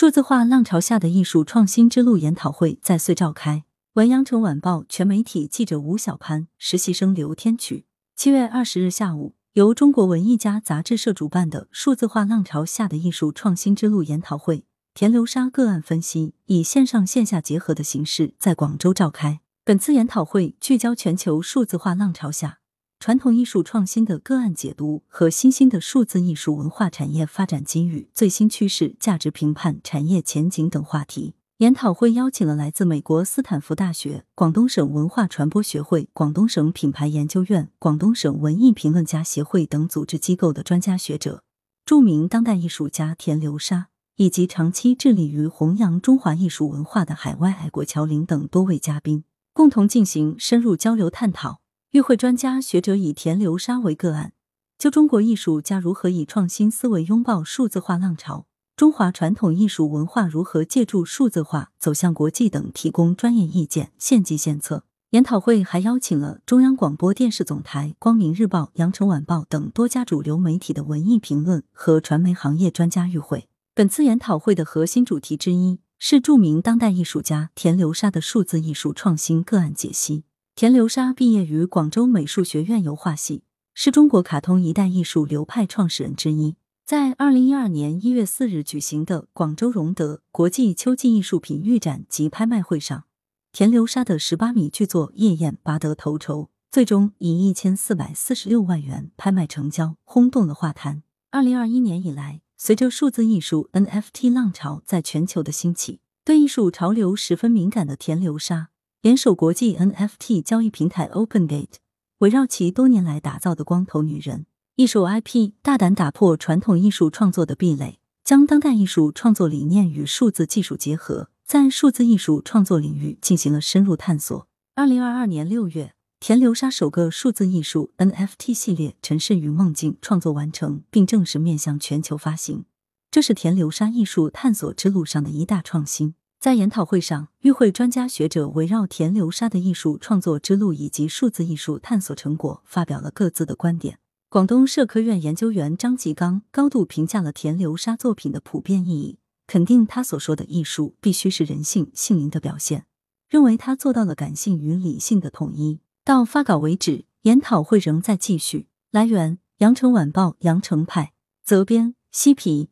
数字化浪潮下的艺术创新之路研讨会在穗召开。文阳城晚报全媒体记者吴小潘，实习生刘天曲。七月二十日下午，由中国文艺家杂志社主办的“数字化浪潮下的艺术创新之路”研讨会田流沙个案分析，以线上线下结合的形式在广州召开。本次研讨会聚焦全球数字化浪潮下传统艺术创新的个案解读和新兴的数字艺术文化产业发展机遇、最新趋势、价值评判、产业前景等话题。研讨会邀请了来自美国斯坦福大学、广东省文化传播学会、广东省品牌研究院、广东省文艺评论家协会等组织机构的专家学者，著名当代艺术家田流沙，以及长期致力于弘扬中华艺术文化的海外爱国侨领等多位嘉宾，共同进行深入交流探讨。与会专家学者以田流沙为个案，就中国艺术家如何以创新思维拥抱数字化浪潮。中华传统艺术文化如何借助数字化走向国际等提供专业意见、献计献策。研讨会还邀请了中央广播电视总台、光明日报、羊城晚报等多家主流媒体的文艺评论和传媒行业专家与会。本次研讨会的核心主题之一是著名当代艺术家田流沙的数字艺术创新个案解析。田流沙毕业于广州美术学院油画系，是中国卡通一代艺术流派创始人之一。在二零一二年一月四日举行的广州荣德国际秋季艺术品预展及拍卖会上，田流沙的十八米巨作《夜宴》拔得头筹，最终以一千四百四十六万元拍卖成交，轰动了画坛。二零二一年以来，随着数字艺术 NFT 浪潮在全球的兴起，对艺术潮流十分敏感的田流沙，联手国际 NFT 交易平台 OpenGate，围绕其多年来打造的光头女人。艺术 IP 大胆打破传统艺术创作的壁垒，将当代艺术创作理念与数字技术结合，在数字艺术创作领域进行了深入探索。二零二二年六月，田流沙首个数字艺术 NFT 系列《城市与梦境》创作完成，并正式面向全球发行，这是田流沙艺术探索之路上的一大创新。在研讨会上，与会专家学者围绕田流沙的艺术创作之路以及数字艺术探索成果，发表了各自的观点。广东社科院研究员张吉刚高度评价了田流沙作品的普遍意义，肯定他所说的艺术必须是人性性灵的表现，认为他做到了感性与理性的统一。到发稿为止，研讨会仍在继续。来源：羊城晚报羊城派，责编：西皮。